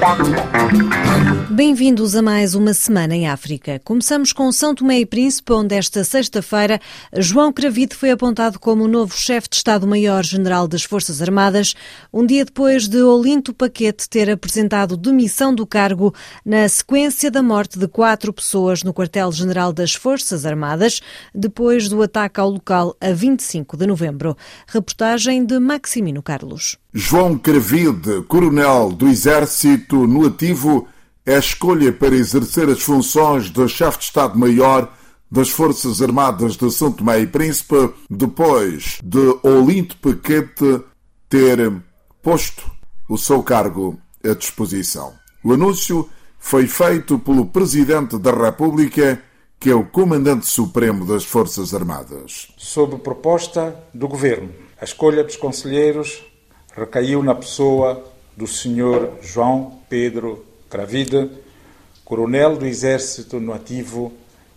Thank you. Bem-vindos a mais uma semana em África. Começamos com São Tomé e Príncipe, onde esta sexta-feira João Cravide foi apontado como o novo chefe de Estado-Maior-General das Forças Armadas, um dia depois de Olinto Paquete ter apresentado demissão do cargo na sequência da morte de quatro pessoas no quartel-general das Forças Armadas, depois do ataque ao local a 25 de novembro. Reportagem de Maximino Carlos. João Cravide, coronel do Exército no ativo, é a escolha para exercer as funções de chefe de Estado-Maior das Forças Armadas de São Tomé e Príncipe, depois de Olinto Paquete ter posto o seu cargo à disposição. O anúncio foi feito pelo Presidente da República, que é o Comandante Supremo das Forças Armadas. Sob proposta do Governo, a escolha dos conselheiros recaiu na pessoa do Sr. João Pedro Cravide, coronel do Exército no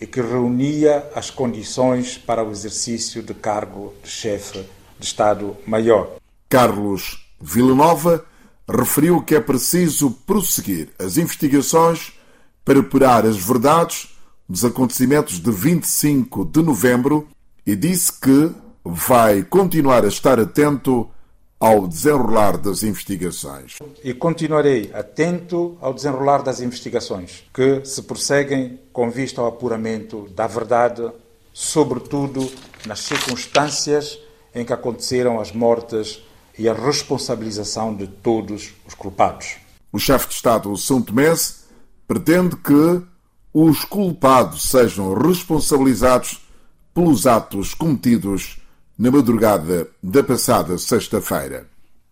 e que reunia as condições para o exercício de cargo de chefe de Estado-Maior. Carlos Villanova referiu que é preciso prosseguir as investigações para apurar as verdades dos acontecimentos de 25 de novembro e disse que vai continuar a estar atento ao desenrolar das investigações. E continuarei atento ao desenrolar das investigações que se prosseguem com vista ao apuramento da verdade, sobretudo nas circunstâncias em que aconteceram as mortes e a responsabilização de todos os culpados. O chefe de Estado São Tomés pretende que os culpados sejam responsabilizados pelos atos cometidos na madrugada da passada sexta-feira.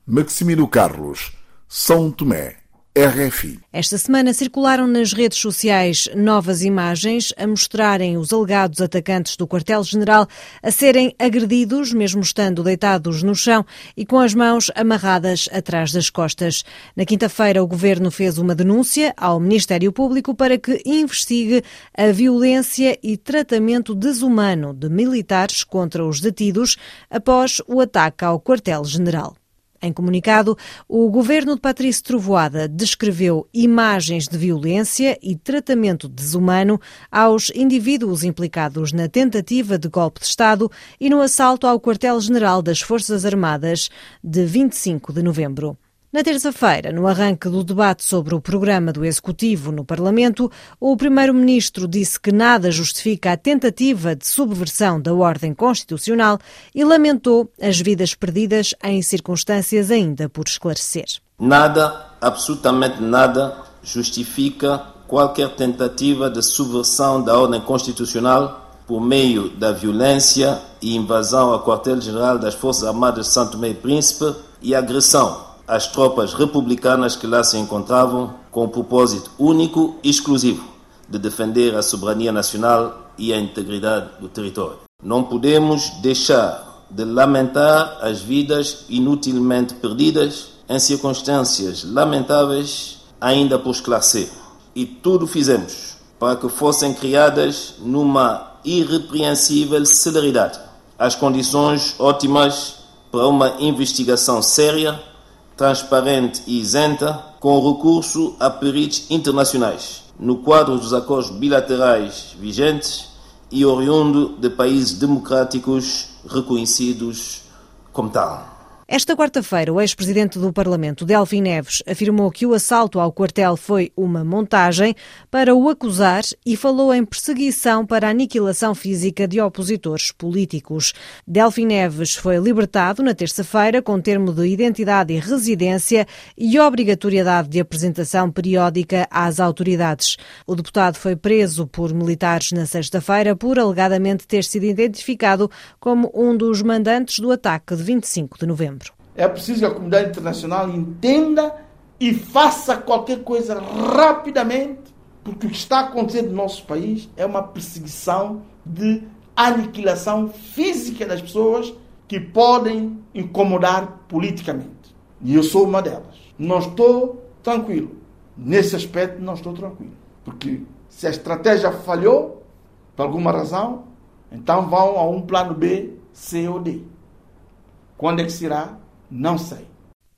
Maximino Carlos, São Tomé, RFI. Esta semana circularam nas redes sociais novas imagens a mostrarem os alegados atacantes do quartel-general a serem agredidos, mesmo estando deitados no chão e com as mãos amarradas atrás das costas. Na quinta-feira, o governo fez uma denúncia ao Ministério Público para que investigue a violência e tratamento desumano de militares contra os detidos após o ataque ao quartel-general. Em comunicado, o governo de Patrício Trovoada descreveu imagens de violência e tratamento desumano aos indivíduos implicados na tentativa de golpe de Estado e no assalto ao quartel-general das Forças Armadas de 25 de novembro. Na terça-feira, no arranque do debate sobre o programa do Executivo no Parlamento, o Primeiro-Ministro disse que nada justifica a tentativa de subversão da ordem constitucional e lamentou as vidas perdidas em circunstâncias ainda por esclarecer. Nada, absolutamente nada, justifica qualquer tentativa de subversão da ordem constitucional por meio da violência e invasão ao quartel-general das Forças Armadas de Santo e Príncipe e agressão as tropas republicanas que lá se encontravam com o propósito único e exclusivo de defender a soberania nacional e a integridade do território. Não podemos deixar de lamentar as vidas inutilmente perdidas em circunstâncias lamentáveis ainda por esclarecer. E tudo fizemos para que fossem criadas numa irrepreensível celeridade as condições ótimas para uma investigação séria transparente e isenta, com recurso a peritos internacionais, no quadro dos acordos bilaterais vigentes e oriundo de países democráticos reconhecidos como tal. Esta quarta-feira, o ex-presidente do Parlamento, Delfim Neves, afirmou que o assalto ao quartel foi uma montagem para o acusar e falou em perseguição para a aniquilação física de opositores políticos. Delfim Neves foi libertado na terça-feira com termo de identidade e residência e obrigatoriedade de apresentação periódica às autoridades. O deputado foi preso por militares na sexta-feira por alegadamente ter sido identificado como um dos mandantes do ataque de 25 de novembro. É preciso que a comunidade internacional entenda e faça qualquer coisa rapidamente, porque o que está acontecendo no nosso país é uma perseguição de aniquilação física das pessoas que podem incomodar politicamente. E eu sou uma delas. Não estou tranquilo. Nesse aspecto, não estou tranquilo. Porque se a estratégia falhou, por alguma razão, então vão a um plano B, C ou D. Quando é que será? Não sei.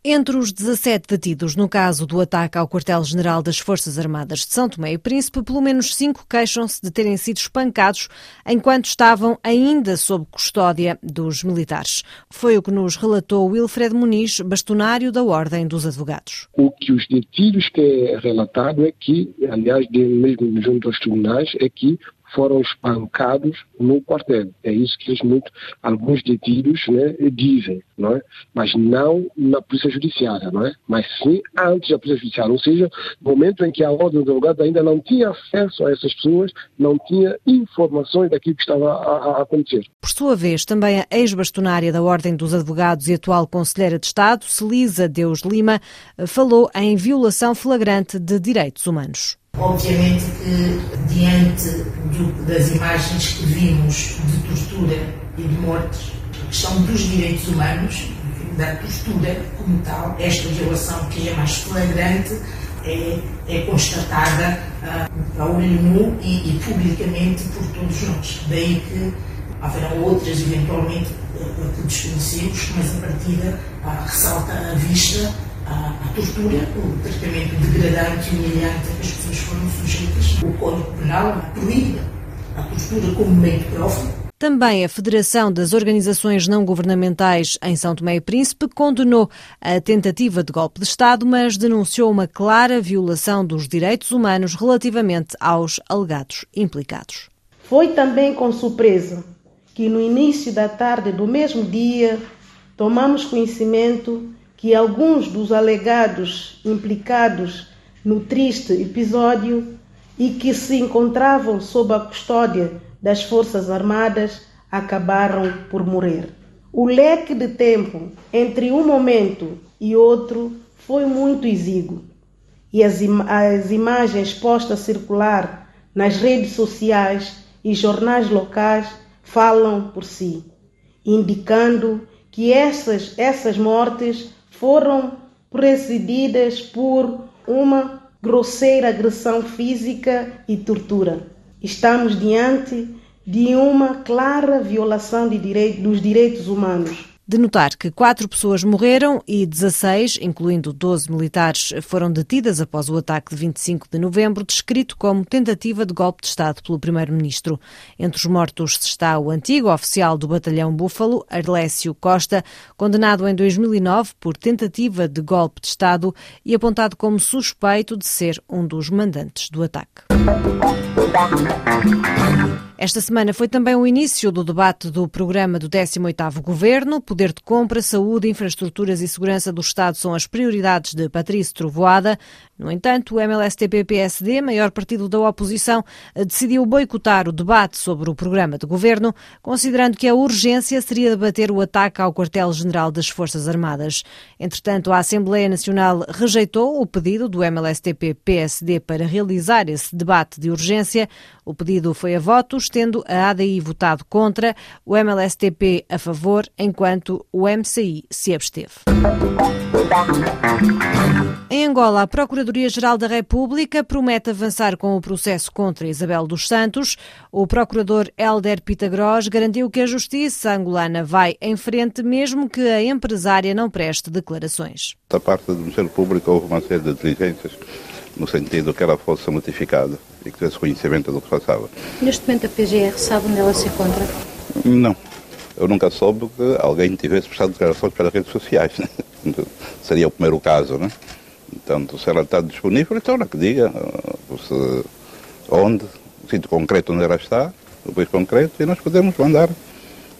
Entre os 17 detidos no caso do ataque ao quartel-general das Forças Armadas de São Tomé e Príncipe, pelo menos cinco queixam-se de terem sido espancados enquanto estavam ainda sob custódia dos militares. Foi o que nos relatou Wilfred Muniz, bastonário da Ordem dos Advogados. O que os detidos têm relatado é que, aliás, mesmo junto aos tribunais, é que foram espancados no quartel. É isso que eles muito, alguns detidos né, dizem, não é? Mas não na polícia judiciária, não é? Mas sim antes da polícia judiciária, ou seja, no momento em que a ordem dos advogados ainda não tinha acesso a essas pessoas, não tinha informações daquilo que estava a, a acontecer. Por sua vez, também a ex-bastonária da Ordem dos Advogados e atual Conselheira de Estado, Celisa Deus Lima, falou em violação flagrante de direitos humanos. Obviamente que, diante do, das imagens que vimos de tortura e de mortes, a questão dos direitos humanos, da tortura como tal, esta violação que é mais flagrante, é, é constatada uh, a olho nu e, e, publicamente por todos nós. Daí que haverão outras, eventualmente, uh, que desconhecemos, mas a partida uh, ressalta à vista a, a tortura, o tratamento degradante e humilhante a que as pessoas foram sujeitas. O Código Penal proíbe a tortura como meio de prova. Também a Federação das Organizações Não Governamentais em São Tomé e Príncipe condenou a tentativa de golpe de Estado, mas denunciou uma clara violação dos direitos humanos relativamente aos alegados implicados. Foi também com surpresa que no início da tarde do mesmo dia tomamos conhecimento que alguns dos alegados implicados no triste episódio e que se encontravam sob a custódia das Forças Armadas acabaram por morrer. O leque de tempo entre um momento e outro foi muito exíguo e as, im as imagens postas a circular nas redes sociais e jornais locais falam por si, indicando que essas, essas mortes foram precedidas por uma grosseira agressão física e tortura. Estamos diante de uma clara violação de dos direitos humanos de notar que quatro pessoas morreram e 16, incluindo 12 militares, foram detidas após o ataque de 25 de novembro, descrito como tentativa de golpe de Estado pelo Primeiro-Ministro. Entre os mortos está o antigo oficial do Batalhão Búfalo, Arlécio Costa, condenado em 2009 por tentativa de golpe de Estado e apontado como suspeito de ser um dos mandantes do ataque. Esta semana foi também o início do debate do programa do 18º Governo. Poder de compra, saúde, infraestruturas e segurança do Estado são as prioridades de Patrício Trovoada. No entanto, o MLSTP-PSD, maior partido da oposição, decidiu boicotar o debate sobre o programa de governo, considerando que a urgência seria debater o ataque ao quartel-general das Forças Armadas. Entretanto, a Assembleia Nacional rejeitou o pedido do MLSTP-PSD para realizar esse debate de urgência. O pedido foi a votos tendo a ADI votado contra, o MLSTP a favor, enquanto o MCI se absteve. Em Angola, a Procuradoria-Geral da República promete avançar com o processo contra Isabel dos Santos. O procurador Helder Pitagros garantiu que a justiça angolana vai em frente, mesmo que a empresária não preste declarações. Da parte do Ministério Público houve uma série de diligências no sentido que ela fosse notificada e que tivesse conhecimento do que passava. Neste momento a PGR sabe onde ela se encontra? Não. Eu nunca soube que alguém tivesse prestado declarações pelas redes sociais. Né? Seria o primeiro caso, né? Então, se ela está disponível, então ela que diga uh, se, onde, sítio concreto onde ela está, o país concreto, e nós podemos mandar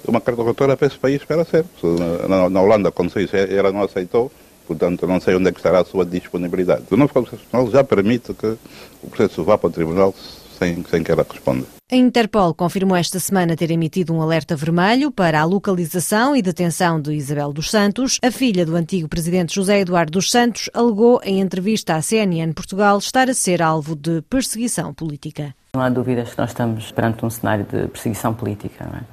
uma carta para esse país para ser. Se na, na Holanda aconteceu isso ela não aceitou, portanto não sei onde é que estará a sua disponibilidade. O novo Código Constitucional já permite que o processo vá para o Tribunal sem, sem que ela responda. A Interpol confirmou esta semana ter emitido um alerta vermelho para a localização e detenção de Isabel dos Santos. A filha do antigo presidente José Eduardo dos Santos alegou em entrevista à CNN Portugal estar a ser alvo de perseguição política. Não há dúvidas que nós estamos perante um cenário de perseguição política.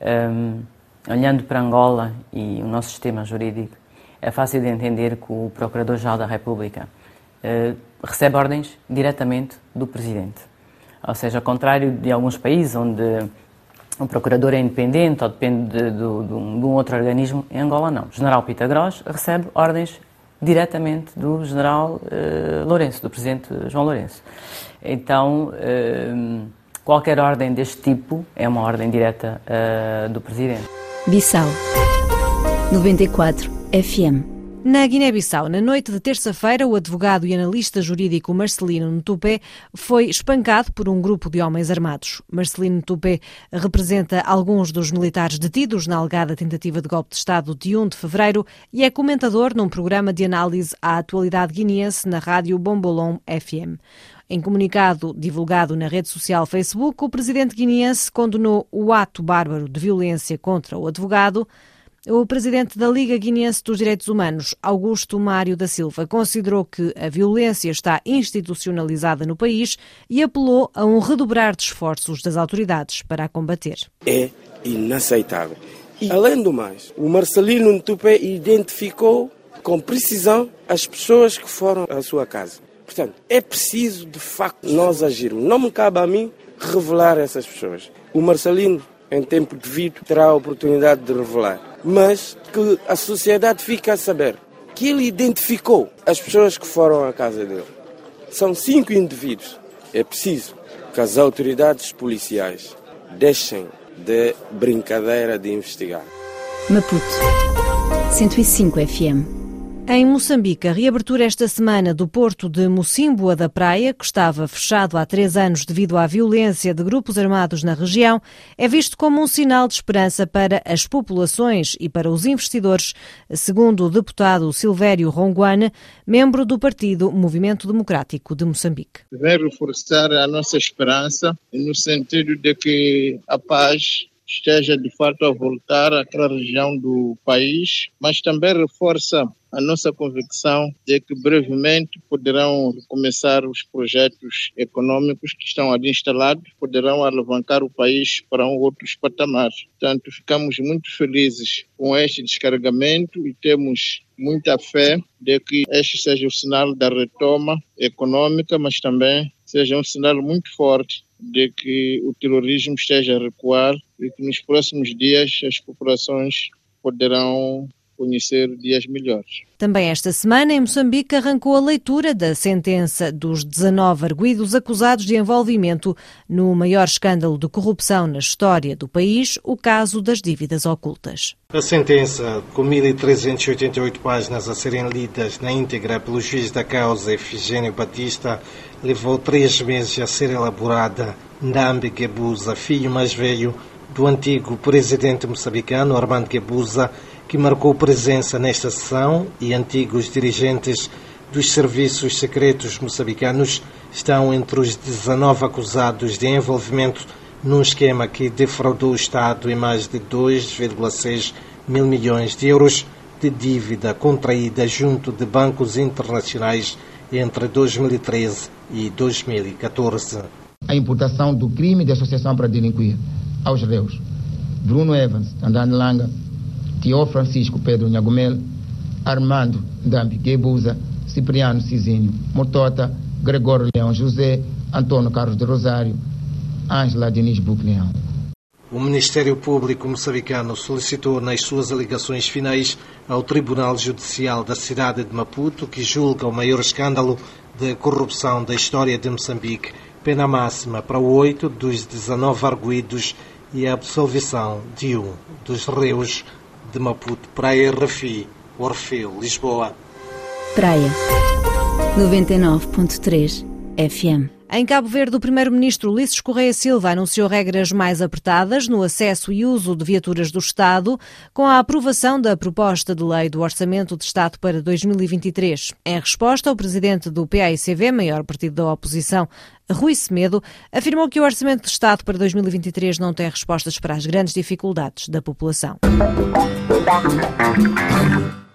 É? Um, olhando para Angola e o nosso sistema jurídico, é fácil de entender que o Procurador-Geral da República uh, recebe ordens diretamente do Presidente. Ou seja, ao contrário de alguns países onde um procurador é independente ou depende de, de, de, um, de, um, outro organismo. Em Angola, não. O general Pitagros recebe ordens diretamente do general uh, Lourenço, do presidente João Lourenço. Então, uh, qualquer ordem deste tipo é uma ordem direta uh, do presidente. Bissau 94 FM na Guiné-Bissau, na noite de terça-feira, o advogado e analista jurídico Marcelino Ntupé foi espancado por um grupo de homens armados. Marcelino Ntupé representa alguns dos militares detidos na alegada tentativa de golpe de Estado de 1 de fevereiro e é comentador num programa de análise à atualidade guineense na rádio Bombolom FM. Em comunicado divulgado na rede social Facebook, o presidente guineense condenou o ato bárbaro de violência contra o advogado. O presidente da Liga Guineense dos Direitos Humanos, Augusto Mário da Silva, considerou que a violência está institucionalizada no país e apelou a um redobrar de esforços das autoridades para a combater. É inaceitável. E, além do mais, o Marcelino Ntupé identificou com precisão as pessoas que foram à sua casa. Portanto, é preciso, de facto, nós agirmos. Não me cabe a mim revelar essas pessoas. O Marcelino, em tempo devido, terá a oportunidade de revelar mas que a sociedade fique a saber que ele identificou as pessoas que foram à casa dele. São cinco indivíduos. É preciso que as autoridades policiais deixem de brincadeira de investigar. Maputo 105 FM em Moçambique, a reabertura esta semana do porto de Mocimboa da Praia, que estava fechado há três anos devido à violência de grupos armados na região, é visto como um sinal de esperança para as populações e para os investidores, segundo o deputado Silvério Ronguane, membro do partido Movimento Democrático de Moçambique. Vem reforçar a nossa esperança no sentido de que a paz esteja de fato a voltar àquela região do país, mas também reforça a nossa convicção de que brevemente poderão começar os projetos econômicos que estão ali instalados, poderão alavancar o país para um outros patamares. Portanto, ficamos muito felizes com este descarregamento e temos muita fé de que este seja o sinal da retoma econômica, mas também seja um sinal muito forte de que o terrorismo esteja a recuar e que nos próximos dias as populações poderão conhecer dias melhores. Também esta semana, em Moçambique, arrancou a leitura da sentença dos 19 arguídos acusados de envolvimento no maior escândalo de corrupção na história do país, o caso das dívidas ocultas. A sentença, com 1.388 páginas a serem lidas na íntegra pelo juiz da causa, Efigênio Batista, levou três meses a ser elaborada. Ndambi Gebuza, filho mais velho do antigo presidente moçambicano Armando Gebuza, que marcou presença nesta sessão e antigos dirigentes dos serviços secretos moçambicanos estão entre os 19 acusados de envolvimento num esquema que defraudou o Estado em mais de 2,6 mil milhões de euros de dívida contraída junto de bancos internacionais entre 2013 e 2014. A imputação do crime de associação para delinquir aos réus Bruno Evans, André Langa, Tio Francisco Pedro Nhagomel, Armando Dambi Gebuza, Cipriano Cizinho Mortota, Gregório Leão José, Antônio Carlos de Rosário, Ângela Diniz Bucleão. O Ministério Público moçambicano solicitou nas suas alegações finais ao Tribunal Judicial da cidade de Maputo, que julga o maior escândalo de corrupção da história de Moçambique, pena máxima para oito dos 19 arguídos e a absolvição de um dos réus de Maputo, Praia Rafi, Orfeu, Lisboa. Praia 99.3 FM. Em Cabo Verde, o primeiro-ministro Ulisses Correia Silva anunciou regras mais apertadas no acesso e uso de viaturas do Estado, com a aprovação da proposta de lei do Orçamento de Estado para 2023. Em resposta, o presidente do PAICV, maior partido da oposição, Rui Semedo, afirmou que o Orçamento de Estado para 2023 não tem respostas para as grandes dificuldades da população.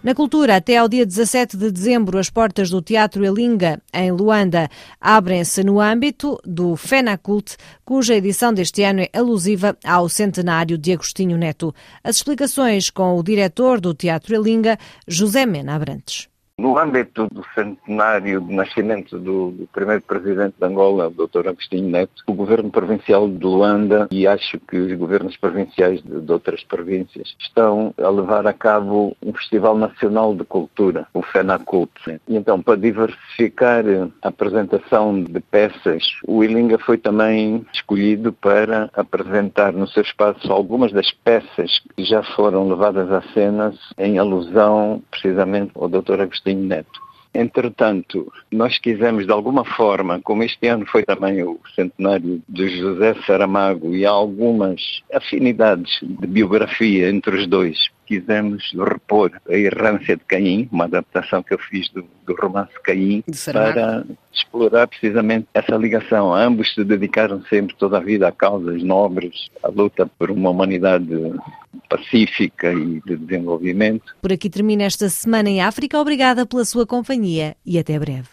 Na cultura, até ao dia 17 de dezembro, as portas do Teatro Elinga, em Luanda, abrem-se no âmbito do FENACULT, cuja edição deste ano é alusiva ao centenário de Agostinho Neto. As explicações com o diretor do Teatro Elinga, José Mena Abrantes. No âmbito do centenário de nascimento do, do primeiro presidente de Angola, o Dr. Agostinho Neto, o governo provincial de Luanda e acho que os governos provinciais de, de outras províncias estão a levar a cabo um Festival Nacional de Cultura, o FENACULT. E então, para diversificar a apresentação de peças, o Ilinga foi também escolhido para apresentar no seu espaço algumas das peças que já foram levadas à cena em alusão precisamente ao Dr. Agostinho Neto. Entretanto, nós quisemos de alguma forma, como este ano foi também o centenário de José Saramago e há algumas afinidades de biografia entre os dois, quisemos repor a errância de Caim, uma adaptação que eu fiz do, do romance Caim, para explorar precisamente essa ligação. Ambos se dedicaram sempre toda a vida a causas nobres, a luta por uma humanidade pacífica e de desenvolvimento. Por aqui termina esta semana em África. Obrigada pela sua companhia e até breve.